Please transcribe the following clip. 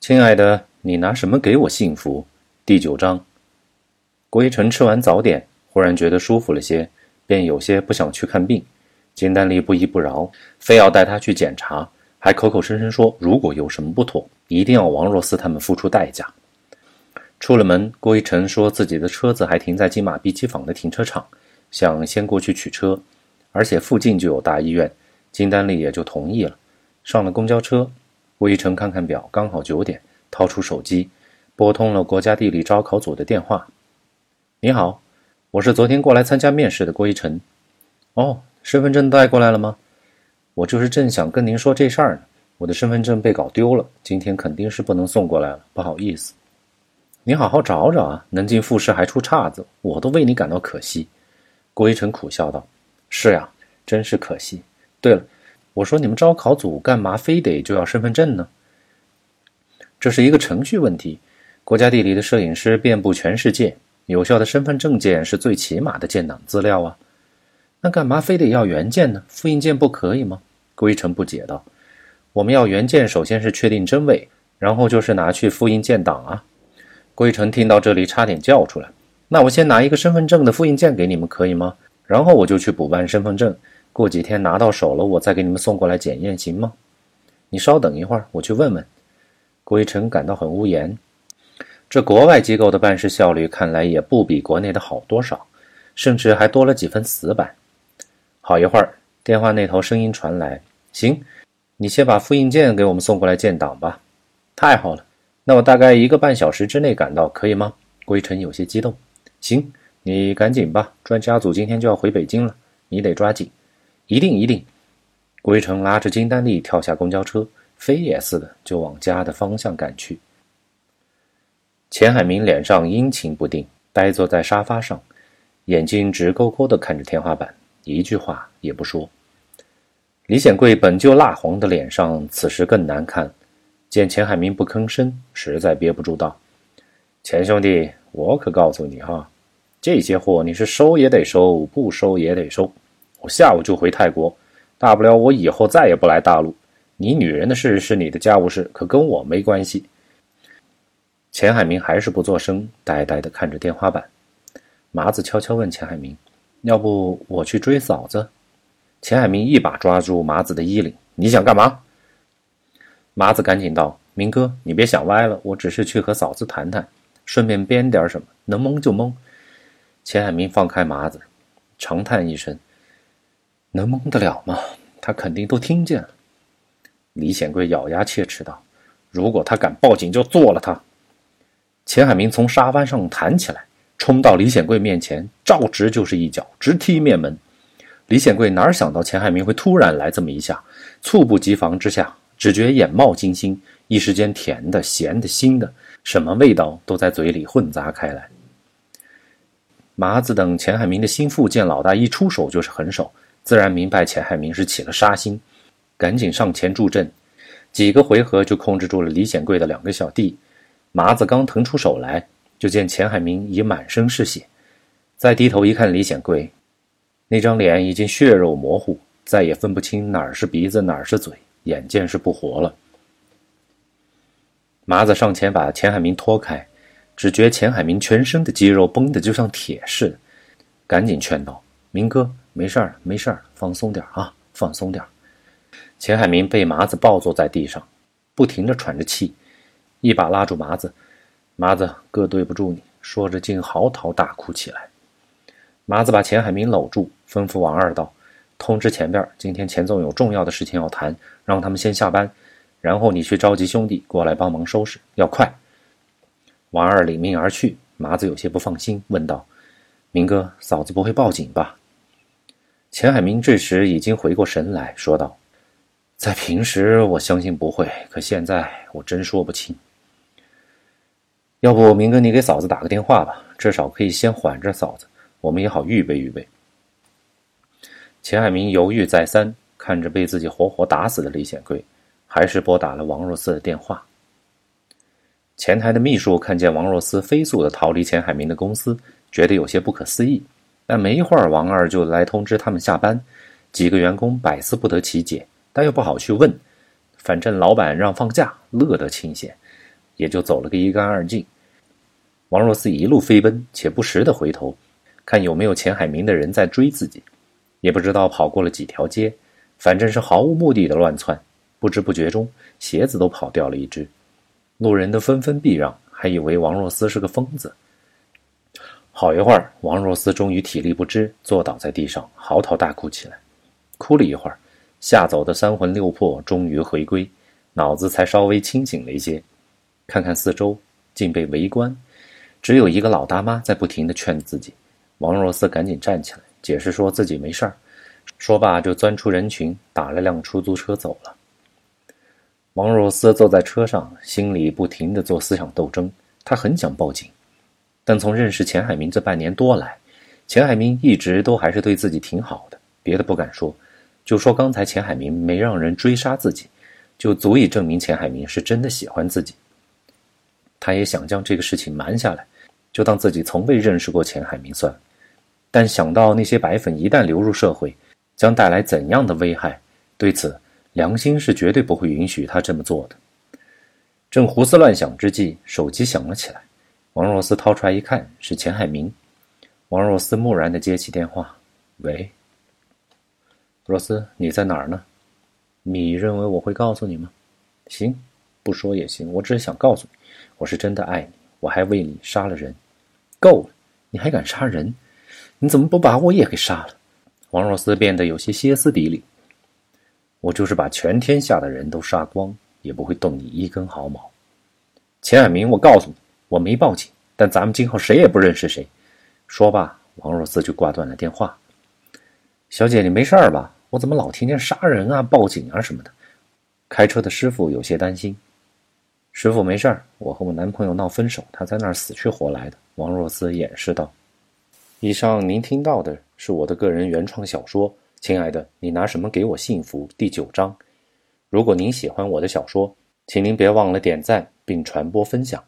亲爱的，你拿什么给我幸福？第九章。郭一晨吃完早点，忽然觉得舒服了些，便有些不想去看病。金丹丽不依不饶，非要带他去检查，还口口声声说如果有什么不妥，一定要王若思他们付出代价。出了门，郭一晨说自己的车子还停在金马碧鸡坊的停车场，想先过去取车，而且附近就有大医院，金丹丽也就同意了。上了公交车，郭一成看看表，刚好九点，掏出手机，拨通了国家地理招考组的电话。你好，我是昨天过来参加面试的郭一成。哦，身份证带过来了吗？我就是正想跟您说这事儿呢。我的身份证被搞丢了，今天肯定是不能送过来了，不好意思。你好好找找啊！能进复试还出岔子，我都为你感到可惜。”郭一成苦笑道，“是呀，真是可惜。对了，我说你们招考组干嘛非得就要身份证呢？这是一个程序问题。国家地理的摄影师遍布全世界，有效的身份证件是最起码的建档资料啊。那干嘛非得要原件呢？复印件不可以吗？”郭一成不解道，“我们要原件，首先是确定真伪，然后就是拿去复印建档啊。”郭一成听到这里，差点叫出来。那我先拿一个身份证的复印件给你们，可以吗？然后我就去补办身份证，过几天拿到手了，我再给你们送过来检验，行吗？你稍等一会儿，我去问问。郭一成感到很无言。这国外机构的办事效率，看来也不比国内的好多少，甚至还多了几分死板。好一会儿，电话那头声音传来：“行，你先把复印件给我们送过来建档吧。”太好了。那我大概一个半小时之内赶到，可以吗？郭一成有些激动。行，你赶紧吧，专家组今天就要回北京了，你得抓紧。一定一定。归城拉着金丹丽跳下公交车，飞也似的就往家的方向赶去。钱海明脸上阴晴不定，呆坐在沙发上，眼睛直勾勾地看着天花板，一句话也不说。李显贵本就蜡黄的脸上，此时更难看。见钱海明不吭声，实在憋不住道：“钱兄弟，我可告诉你哈，这些货你是收也得收，不收也得收。我下午就回泰国，大不了我以后再也不来大陆。你女人的事是你的家务事，可跟我没关系。”钱海明还是不作声，呆呆地看着天花板。麻子悄悄问钱海明：“要不我去追嫂子？”钱海明一把抓住麻子的衣领：“你想干嘛？”麻子赶紧道：“明哥，你别想歪了，我只是去和嫂子谈谈，顺便编点什么，能蒙就蒙。”钱海明放开麻子，长叹一声：“能蒙得了吗？他肯定都听见了。”李显贵咬牙切齿道：“如果他敢报警，就做了他。”钱海明从沙发上弹起来，冲到李显贵面前，照直就是一脚，直踢面门。李显贵哪想到钱海明会突然来这么一下，猝不及防之下。只觉眼冒金星，一时间甜的、咸的、腥的，什么味道都在嘴里混杂开来。麻子等钱海明的心腹见老大一出手就是狠手，自然明白钱海明是起了杀心，赶紧上前助阵，几个回合就控制住了李显贵的两个小弟。麻子刚腾出手来，就见钱海明已满身是血，再低头一看，李显贵那张脸已经血肉模糊，再也分不清哪儿是鼻子，哪儿是嘴。眼见是不活了，麻子上前把钱海明拖开，只觉钱海明全身的肌肉绷得就像铁似的，赶紧劝道：“明哥，没事儿，没事儿，放松点啊，放松点。”钱海明被麻子抱坐在地上，不停地喘着气，一把拉住麻子：“麻子哥，对不住你。”说着竟嚎啕大哭起来。麻子把钱海明搂住，吩咐王二道。通知前边，今天钱总有重要的事情要谈，让他们先下班，然后你去召集兄弟过来帮忙收拾，要快。王二领命而去。麻子有些不放心，问道：“明哥，嫂子不会报警吧？”钱海明这时已经回过神来说道：“在平时我相信不会，可现在我真说不清。要不明哥你给嫂子打个电话吧，至少可以先缓着嫂子，我们也好预备预备。”钱海明犹豫再三，看着被自己活活打死的李显贵，还是拨打了王若思的电话。前台的秘书看见王若思飞速的逃离钱海明的公司，觉得有些不可思议。但没一会儿，王二就来通知他们下班。几个员工百思不得其解，但又不好去问。反正老板让放假，乐得清闲。也就走了个一干二净。王若思一路飞奔，且不时的回头，看有没有钱海明的人在追自己。也不知道跑过了几条街，反正是毫无目的的乱窜。不知不觉中，鞋子都跑掉了一只。路人都纷纷避让，还以为王若思是个疯子。好一会儿，王若思终于体力不支，坐倒在地上，嚎啕大哭起来。哭了一会儿，吓走的三魂六魄终于回归，脑子才稍微清醒了一些。看看四周，竟被围观，只有一个老大妈在不停地劝自己。王若思赶紧站起来，解释说自己没事儿。说罢，就钻出人群，打了辆出租车走了。王若思坐在车上，心里不停地做思想斗争。他很想报警，但从认识钱海明这半年多来，钱海明一直都还是对自己挺好的。别的不敢说，就说刚才钱海明没让人追杀自己，就足以证明钱海明是真的喜欢自己。他也想将这个事情瞒下来，就当自己从未认识过钱海明算。但想到那些白粉一旦流入社会，将带来怎样的危害，对此。良心是绝对不会允许他这么做的。正胡思乱想之际，手机响了起来。王若思掏出来一看，是钱海明。王若思木然的接起电话：“喂，若思，你在哪儿呢？你认为我会告诉你吗？行，不说也行。我只是想告诉你，我是真的爱你，我还为你杀了人。够了，你还敢杀人？你怎么不把我也给杀了？”王若思变得有些歇斯底里。我就是把全天下的人都杀光，也不会动你一根毫毛。钱海明，我告诉你，我没报警，但咱们今后谁也不认识谁。说罢，王若思就挂断了电话。小姐，你没事吧？我怎么老听见杀人啊、报警啊什么的？开车的师傅有些担心。师傅没事儿，我和我男朋友闹分手，他在那儿死去活来的。王若思掩饰道。以上您听到的是我的个人原创小说。亲爱的，你拿什么给我幸福？第九章。如果您喜欢我的小说，请您别忘了点赞并传播分享。